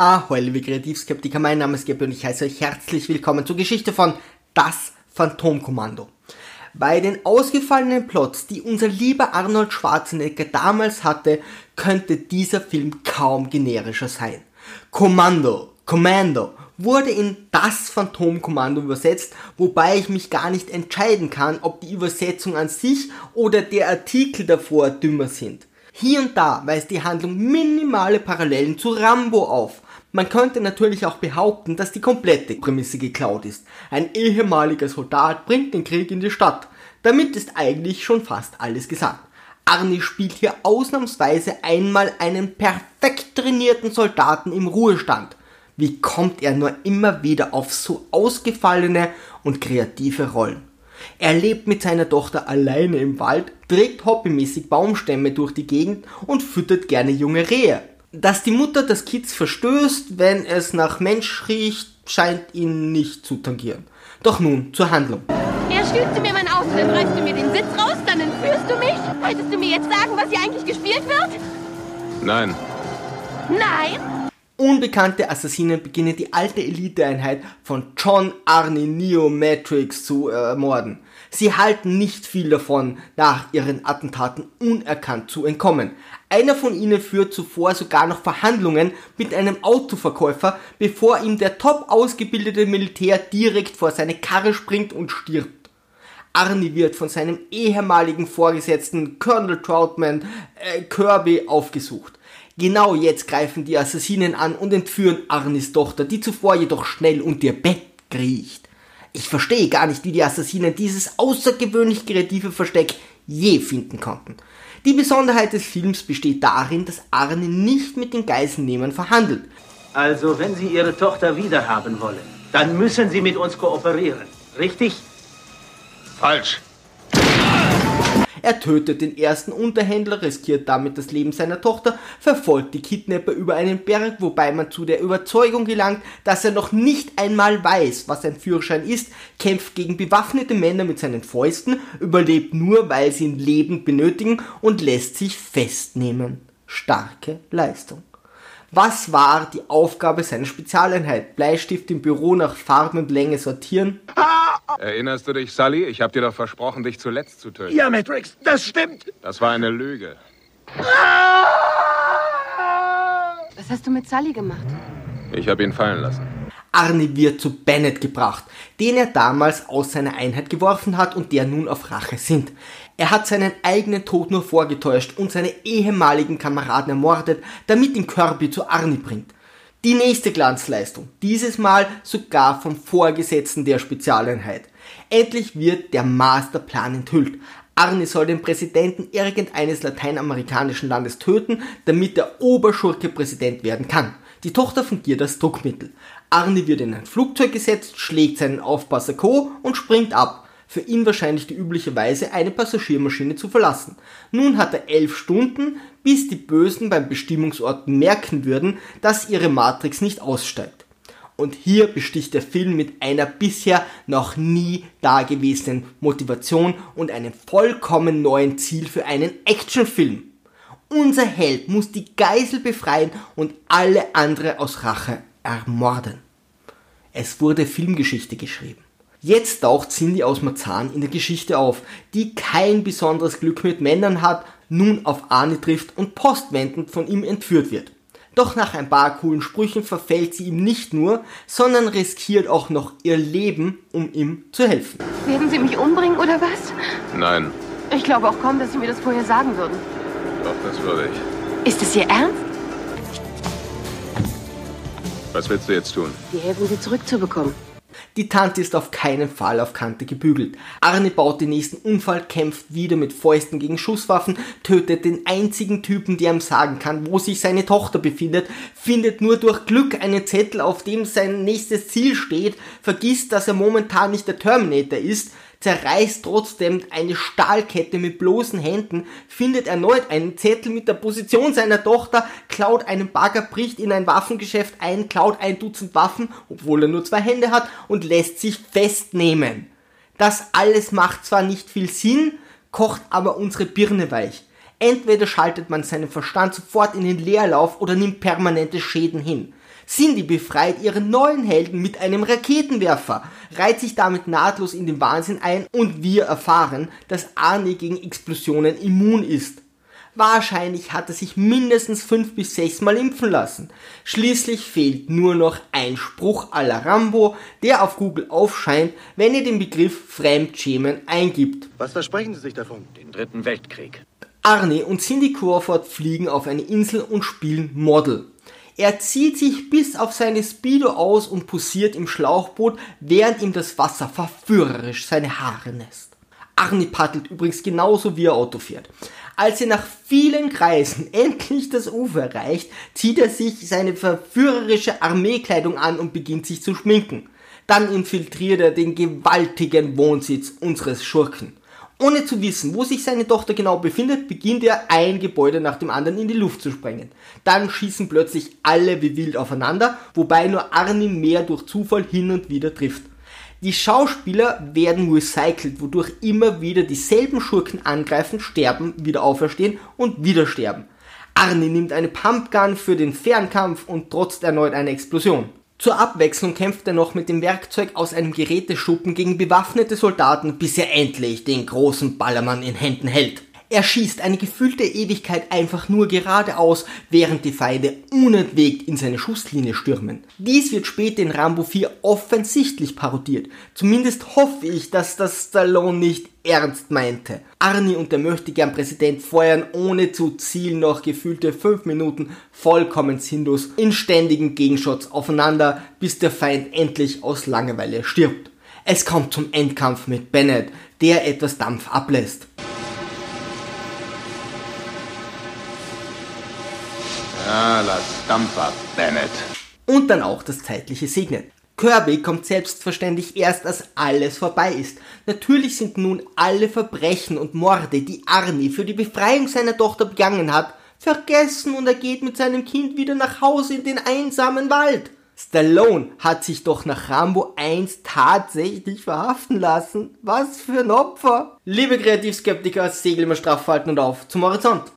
Ahoi, liebe Kreativskeptiker, mein Name ist Gabi und ich heiße euch herzlich willkommen zur Geschichte von Das Phantomkommando. Bei den ausgefallenen Plots, die unser lieber Arnold Schwarzenegger damals hatte, könnte dieser Film kaum generischer sein. Kommando, Commando wurde in Das Phantomkommando übersetzt, wobei ich mich gar nicht entscheiden kann, ob die Übersetzung an sich oder der Artikel davor dümmer sind. Hier und da weist die Handlung minimale Parallelen zu Rambo auf, man könnte natürlich auch behaupten, dass die komplette Prämisse geklaut ist. Ein ehemaliger Soldat bringt den Krieg in die Stadt. Damit ist eigentlich schon fast alles gesagt. Arnie spielt hier ausnahmsweise einmal einen perfekt trainierten Soldaten im Ruhestand. Wie kommt er nur immer wieder auf so ausgefallene und kreative Rollen? Er lebt mit seiner Tochter alleine im Wald, trägt hobbymäßig Baumstämme durch die Gegend und füttert gerne junge Rehe. Dass die Mutter das Kids verstößt, wenn es nach Mensch riecht, scheint ihn nicht zu tangieren. Doch nun zur Handlung. Er stiehlt zu mir mein Auto, dann reißt du mir den Sitz raus, dann entführst du mich. Wolltest du mir jetzt sagen, was hier eigentlich gespielt wird? Nein. Nein? Unbekannte Assassinen beginnen die alte Eliteeinheit von John Arnie Neo Matrix zu ermorden. Sie halten nicht viel davon, nach ihren Attentaten unerkannt zu entkommen. Einer von ihnen führt zuvor sogar noch Verhandlungen mit einem Autoverkäufer, bevor ihm der top ausgebildete Militär direkt vor seine Karre springt und stirbt. Arnie wird von seinem ehemaligen Vorgesetzten Colonel Troutman äh, Kirby aufgesucht. Genau jetzt greifen die Assassinen an und entführen Arnis Tochter, die zuvor jedoch schnell unter ihr Bett kriecht. Ich verstehe gar nicht, wie die Assassinen dieses außergewöhnlich kreative Versteck je finden konnten. Die Besonderheit des Films besteht darin, dass Arne nicht mit den Geiselnehmern verhandelt. Also, wenn Sie Ihre Tochter wiederhaben wollen, dann müssen Sie mit uns kooperieren. Richtig? Falsch. Er tötet den ersten Unterhändler, riskiert damit das Leben seiner Tochter, verfolgt die Kidnapper über einen Berg, wobei man zu der Überzeugung gelangt, dass er noch nicht einmal weiß, was ein Führerschein ist, kämpft gegen bewaffnete Männer mit seinen Fäusten, überlebt nur, weil sie ihn lebend benötigen und lässt sich festnehmen. Starke Leistung. Was war die Aufgabe seiner Spezialeinheit? Bleistift im Büro nach Farben und Länge sortieren? Erinnerst du dich, Sully? Ich habe dir doch versprochen, dich zuletzt zu töten. Ja, Matrix, das stimmt. Das war eine Lüge. Was hast du mit Sully gemacht? Ich habe ihn fallen lassen. Arnie wird zu Bennett gebracht, den er damals aus seiner Einheit geworfen hat und der nun auf Rache sind. Er hat seinen eigenen Tod nur vorgetäuscht und seine ehemaligen Kameraden ermordet, damit ihn Kirby zu Arnie bringt. Die nächste Glanzleistung, dieses Mal sogar vom Vorgesetzten der Spezialeinheit. Endlich wird der Masterplan enthüllt. Arnie soll den Präsidenten irgendeines lateinamerikanischen Landes töten, damit der Oberschurke Präsident werden kann. Die Tochter fungiert als Druckmittel. Arnie wird in ein Flugzeug gesetzt, schlägt seinen Aufpasser Co. und springt ab. Für ihn wahrscheinlich die übliche Weise, eine Passagiermaschine zu verlassen. Nun hat er elf Stunden, bis die Bösen beim Bestimmungsort merken würden, dass ihre Matrix nicht aussteigt. Und hier besticht der Film mit einer bisher noch nie dagewesenen Motivation und einem vollkommen neuen Ziel für einen Actionfilm. Unser Held muss die Geisel befreien und alle andere aus Rache ermorden. Es wurde Filmgeschichte geschrieben. Jetzt taucht Cindy aus Marzahn in der Geschichte auf, die kein besonderes Glück mit Männern hat, nun auf Arne trifft und postwendend von ihm entführt wird. Doch nach ein paar coolen Sprüchen verfällt sie ihm nicht nur, sondern riskiert auch noch ihr Leben, um ihm zu helfen. Werden Sie mich umbringen oder was? Nein, Ich glaube auch kaum, dass Sie mir das vorher sagen würden. doch, das würde ich. Ist es Ihr Ernst? Was willst du jetzt tun? Wir helfen, Sie zurückzubekommen. Die Tante ist auf keinen Fall auf Kante gebügelt. Arne baut den nächsten Unfall, kämpft wieder mit Fäusten gegen Schusswaffen, tötet den einzigen Typen, der ihm sagen kann, wo sich seine Tochter befindet, findet nur durch Glück einen Zettel, auf dem sein nächstes Ziel steht, vergisst, dass er momentan nicht der Terminator ist, zerreißt trotzdem eine Stahlkette mit bloßen Händen, findet erneut einen Zettel mit der Position seiner Tochter, klaut einen Bagger, bricht in ein Waffengeschäft ein, klaut ein Dutzend Waffen, obwohl er nur zwei Hände hat, und lässt sich festnehmen. Das alles macht zwar nicht viel Sinn, kocht aber unsere Birne weich. Entweder schaltet man seinen Verstand sofort in den Leerlauf oder nimmt permanente Schäden hin. Cindy befreit ihren neuen Helden mit einem Raketenwerfer, reiht sich damit nahtlos in den Wahnsinn ein und wir erfahren, dass Arnie gegen Explosionen immun ist. Wahrscheinlich hat er sich mindestens fünf bis sechs Mal impfen lassen. Schließlich fehlt nur noch ein Spruch à la Rambo, der auf Google aufscheint, wenn ihr den Begriff Fremdschämen eingibt. Was versprechen Sie sich davon? Den dritten Weltkrieg. Arnie und Cindy Crawford fliegen auf eine Insel und spielen Model. Er zieht sich bis auf seine Speedo aus und posiert im Schlauchboot, während ihm das Wasser verführerisch seine Haare nässt. Arnie paddelt übrigens genauso wie er Auto fährt. Als er nach vielen Kreisen endlich das Ufer erreicht, zieht er sich seine verführerische Armeekleidung an und beginnt sich zu schminken. Dann infiltriert er den gewaltigen Wohnsitz unseres Schurken. Ohne zu wissen, wo sich seine Tochter genau befindet, beginnt er ein Gebäude nach dem anderen in die Luft zu sprengen. Dann schießen plötzlich alle wie wild aufeinander, wobei nur Arnie mehr durch Zufall hin und wieder trifft. Die Schauspieler werden recycelt, wodurch immer wieder dieselben Schurken angreifen, sterben, wieder auferstehen und wieder sterben. Arnie nimmt eine Pumpgun für den Fernkampf und trotzt erneut eine Explosion. Zur Abwechslung kämpft er noch mit dem Werkzeug aus einem Geräteschuppen gegen bewaffnete Soldaten, bis er endlich den großen Ballermann in Händen hält. Er schießt eine gefühlte Ewigkeit einfach nur geradeaus, während die Feinde unentwegt in seine Schusslinie stürmen. Dies wird später in Rambo 4 offensichtlich parodiert. Zumindest hoffe ich, dass das Stallone nicht ernst meinte. Arnie und der möchtegern Präsident feuern ohne zu zielen noch gefühlte 5 Minuten vollkommen sinnlos in ständigen Gegenshots aufeinander, bis der Feind endlich aus Langeweile stirbt. Es kommt zum Endkampf mit Bennett, der etwas Dampf ablässt. Dampf ab, Bennett. Und dann auch das zeitliche Segnen. Kirby kommt selbstverständlich erst, als alles vorbei ist. Natürlich sind nun alle Verbrechen und Morde, die Arnie für die Befreiung seiner Tochter begangen hat, vergessen und er geht mit seinem Kind wieder nach Hause in den einsamen Wald. Stallone hat sich doch nach Rambo 1 tatsächlich verhaften lassen. Was für ein Opfer. Liebe Kreativskeptiker, Segel immer straff halten und auf zum Horizont.